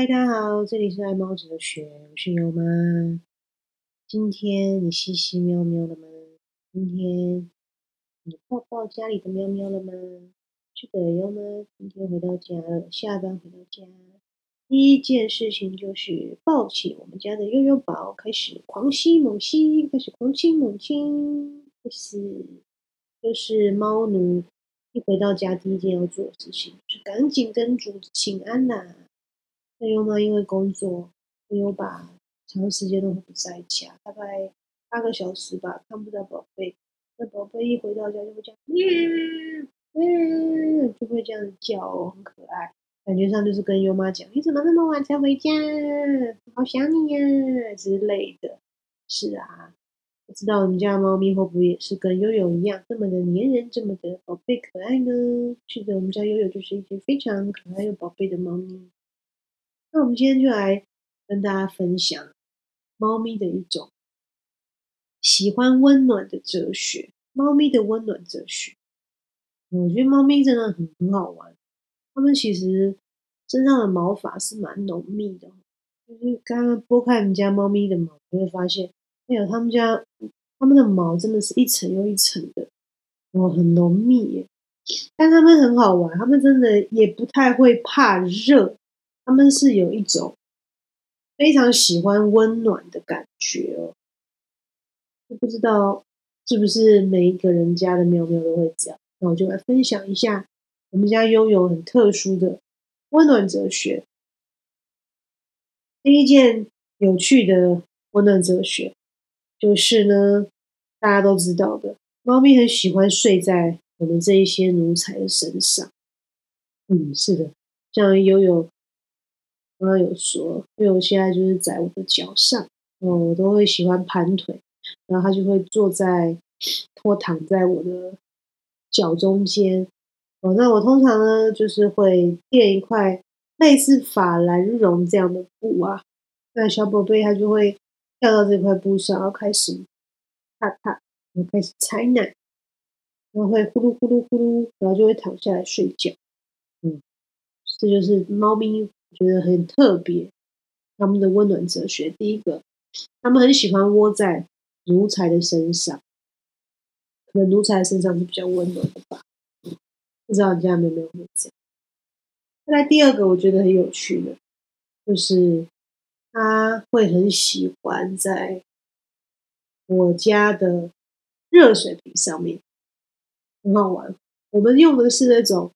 嗨，大家好，这里是爱猫哲学，我是优妈。今天你嘻嘻喵喵了吗？今天你抱抱家里的喵喵了吗？是的，优妈今天回到家了，下班回到家，第一件事情就是抱起我们家的悠悠宝，开始狂吸猛吸，开始狂亲猛亲，开始就是猫奴一回到家第一件要做的事情，就是赶紧跟主子请安呐。那优妈因为工作，优爸长时间都不在家，大概八个小时吧，看不到宝贝。那宝贝一回到家就会这样，嗯，就会这样叫，很可爱。感觉上就是跟优妈讲：“你怎么那么晚才回家？好想你呀之类的。”是啊，不知道我们家猫咪会不会也是跟悠悠一样，这么的粘人，这么的宝贝可爱呢？是的，我们家悠悠就是一只非常可爱又宝贝的猫咪。那我们今天就来跟大家分享猫咪的一种喜欢温暖的哲学。猫咪的温暖哲学，我觉得猫咪真的很很好玩。它们其实身上的毛发是蛮浓密的，就是刚刚拨开我们家猫咪的毛，就会发现，哎呀，它们家它们的毛真的是一层又一层的，哦，很浓密耶。但它们很好玩，它们真的也不太会怕热。他们是有一种非常喜欢温暖的感觉哦，不知道是不是每一个人家的喵喵都会这样？那我就来分享一下我们家拥有很特殊的温暖哲学。第一件有趣的温暖哲学就是呢，大家都知道的，猫咪很喜欢睡在我们这一些奴才的身上。嗯，是的，像悠悠。刚刚有说，因为我现在就是在我的脚上，哦，我都会喜欢盘腿，然后他就会坐在或躺在我的脚中间，哦，那我通常呢就是会垫一块类似法兰绒这样的布啊，那小宝贝他就会跳到这块布上，然后开始踏踏，然后开始踩奶，然后会呼噜呼噜呼噜，然后就会躺下来睡觉，嗯，这就是猫咪。觉得很特别，他们的温暖哲学。第一个，他们很喜欢窝在奴才的身上，可能奴才身上是比较温暖的吧。不知道你家有没有会这样？再来第二个，我觉得很有趣的，就是他会很喜欢在我家的热水瓶上面，很好玩。我们用的是那种。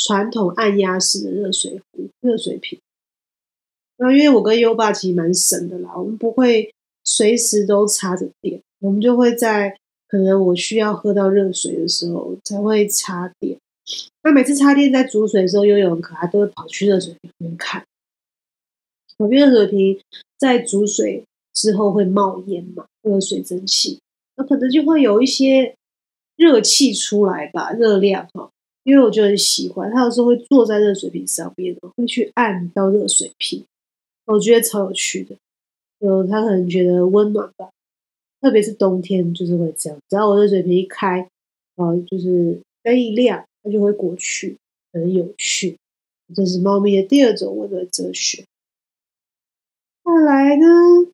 传统按压式的热水壶、热水瓶。那因为我跟优爸其实蛮省的啦，我们不会随时都插着电，我们就会在可能我需要喝到热水的时候才会插电。那每次插电在煮水的时候，悠悠很可爱，都会跑去热水瓶边看。我边热水瓶在煮水之后会冒烟嘛，会有水蒸气，那可能就会有一些热气出来吧，热量哈。因为我就很喜欢，他有时候会坐在热水瓶上面，会去按到热水瓶，我觉得超有趣的。呃，他可能觉得温暖吧，特别是冬天就是会这样。只要我热水瓶一开，啊，就是灯一亮，它就会过去，很有趣。这是猫咪的第二种温暖哲学。再来呢，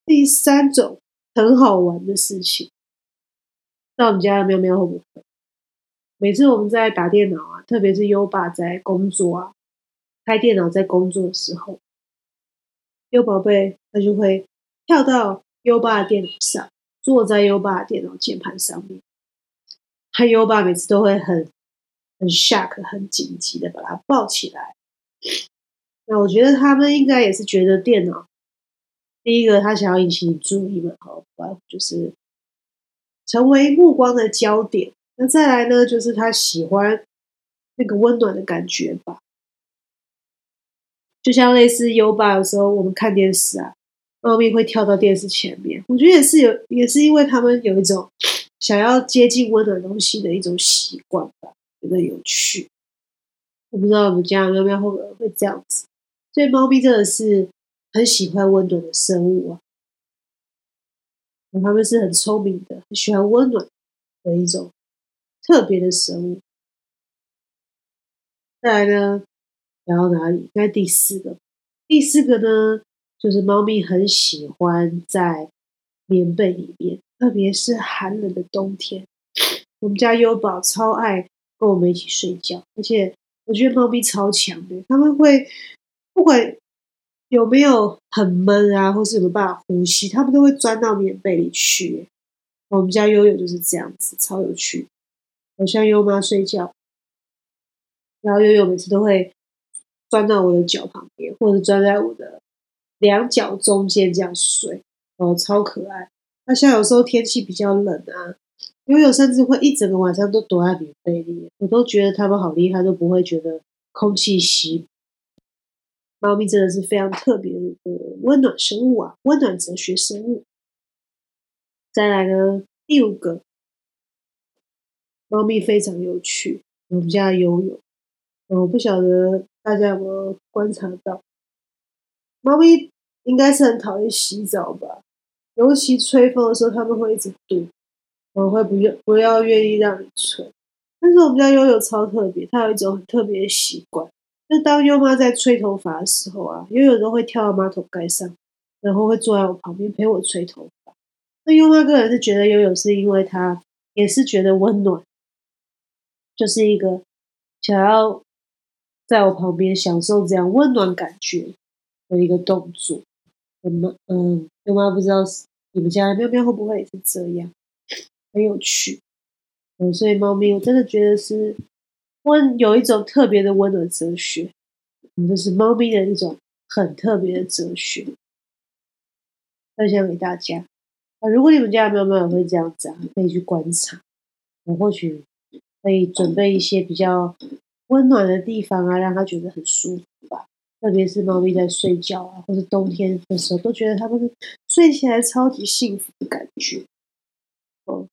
第三种很好玩的事情，那我们家的喵喵会不会？每次我们在打电脑啊，特别是优爸在工作啊，开电脑在工作的时候，优宝贝他就会跳到优爸的电脑上，坐在优爸的电脑键盘上面。他优爸每次都会很很 shock、很紧急的把他抱起来。那我觉得他们应该也是觉得电脑，第一个他想要引起注意嘛，好，就是成为目光的焦点。那再来呢，就是他喜欢那个温暖的感觉吧，就像类似优爸有时候我们看电视啊，猫咪会跳到电视前面，我觉得也是有，也是因为他们有一种想要接近温暖东西的一种习惯吧，觉得有趣。我不知道我们家喵喵会不会这样子，所以猫咪真的是很喜欢温暖的生物啊，它们是很聪明的，很喜欢温暖的一种。特别的生物，再来呢，聊到哪里？应该第四个，第四个呢，就是猫咪很喜欢在棉被里面，特别是寒冷的冬天。我们家优宝超爱跟我们一起睡觉，而且我觉得猫咪超强的，他们会不管有没有很闷啊，或是有没有办法呼吸，他们都会钻到棉被里去。我们家悠悠就是这样子，超有趣。我像优妈睡觉，然后悠悠每次都会钻到我的脚旁边，或者钻在我的两脚中间这样睡，哦，超可爱。那像有时候天气比较冷啊，悠悠甚至会一整个晚上都躲在棉被里面，我都觉得他们好厉害，都不会觉得空气稀。猫咪真的是非常特别的一个温暖生物啊，温暖哲学生物。再来呢，第五个，猫咪非常有趣。我们家悠悠，我不晓得大家有没有观察到，猫咪应该是很讨厌洗澡吧？尤其吹风的时候，他们会一直躲，我会不愿不要愿意让你吹。但是我们家悠悠超特别，它有一种很特别的习惯，就当优妈在吹头发的时候啊，悠悠都会跳到马桶盖上，然后会坐在我旁边陪我吹头发。那优妈个人是觉得悠悠是因为他也是觉得温暖，就是一个想要在我旁边享受这样温暖感觉的一个动作。我们嗯，优妈不知道你们家喵喵会不会也是这样，很有趣。嗯，所以猫咪我真的觉得是温有一种特别的温暖哲学，嗯，这是猫咪的一种很特别的哲学，分享给大家。啊如果你们家的猫猫也会这样子啊，可以去观察。我或许可以准备一些比较温暖的地方啊，让它觉得很舒服吧。特别是猫咪在睡觉啊，或者冬天的时候，都觉得它们睡起来超级幸福的感觉。哦，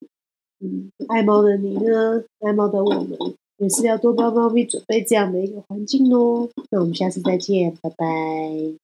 嗯，爱猫的你呢？爱猫的我们也是要多帮猫咪准备这样的一个环境哦。那我们下次再见，拜拜。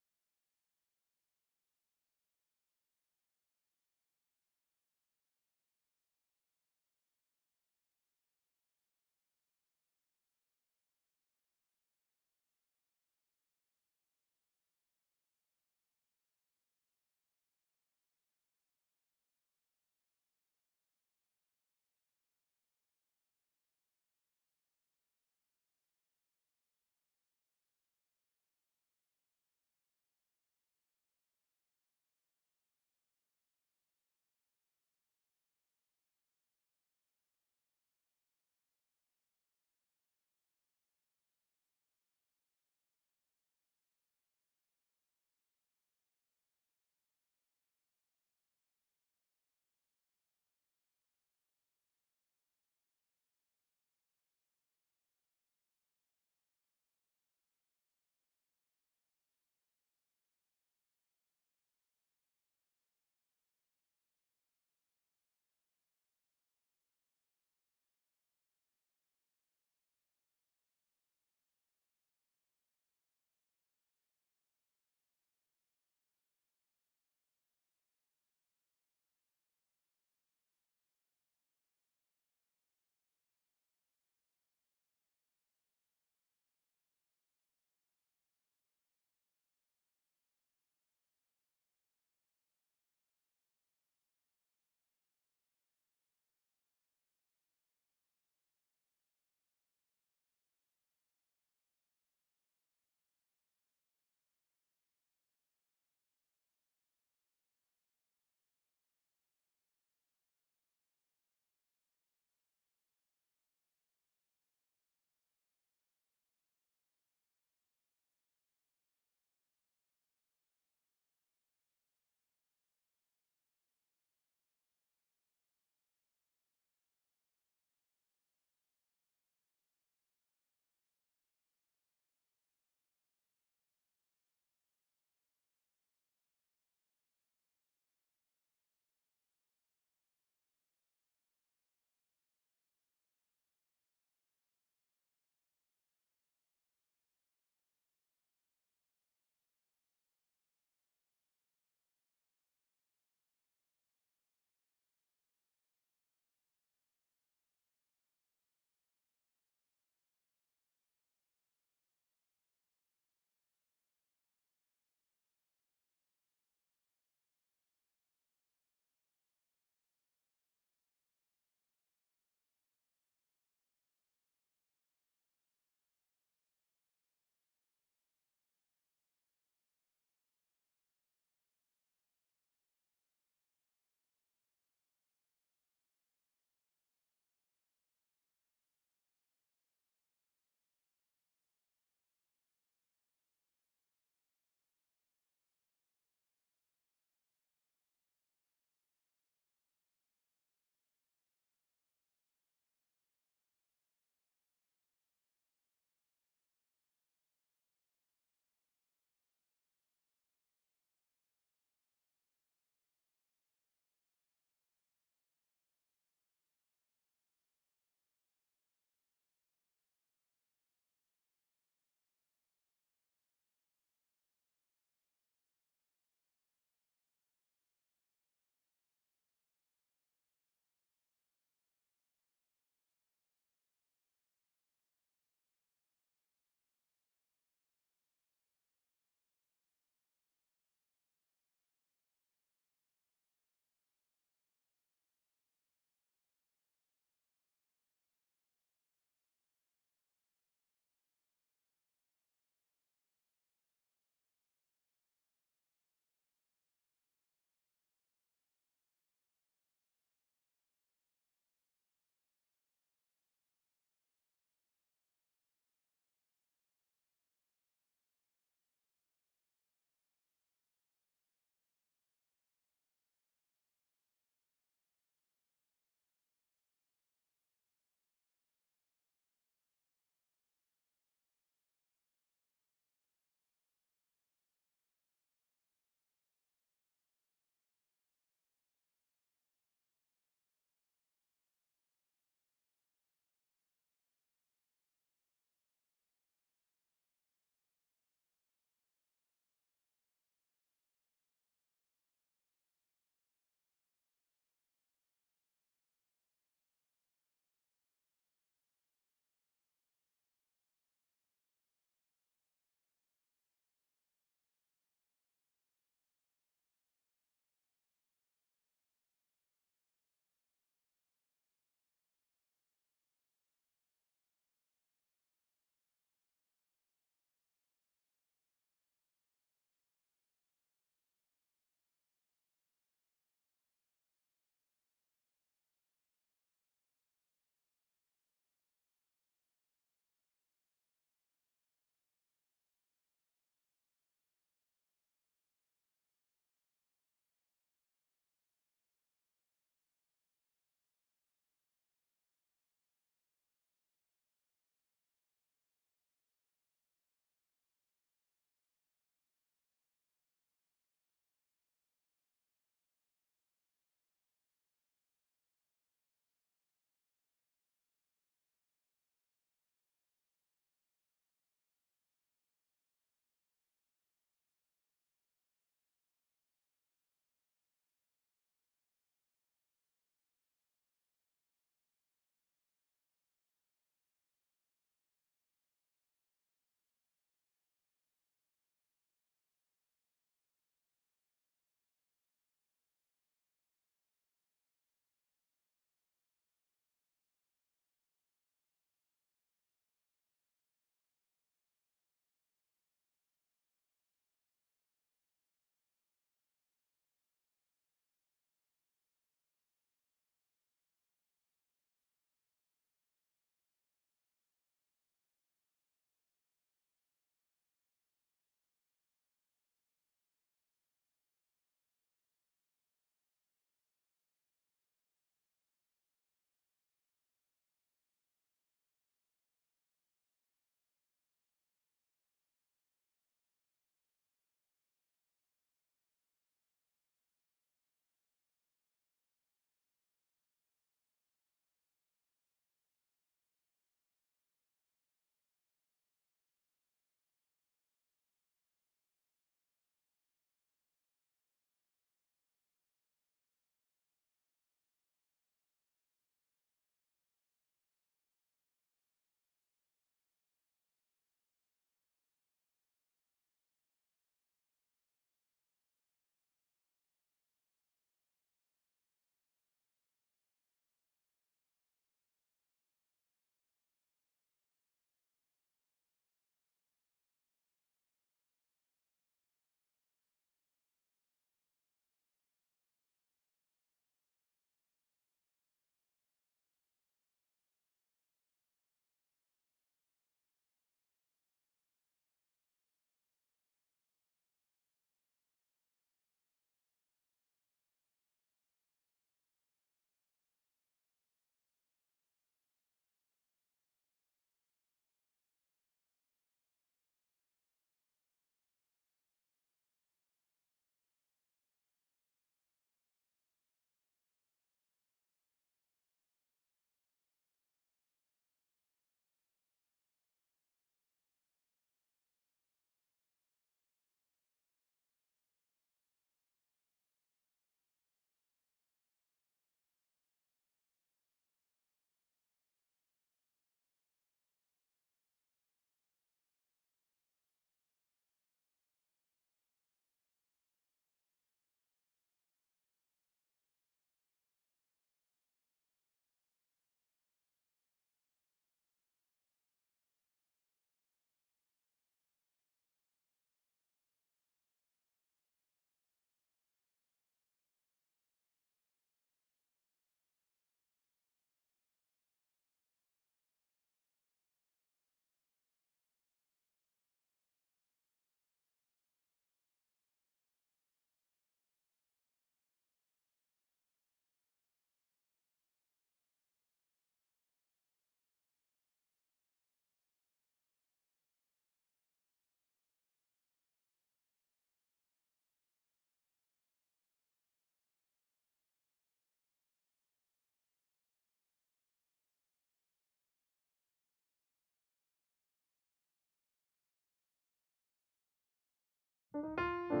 Música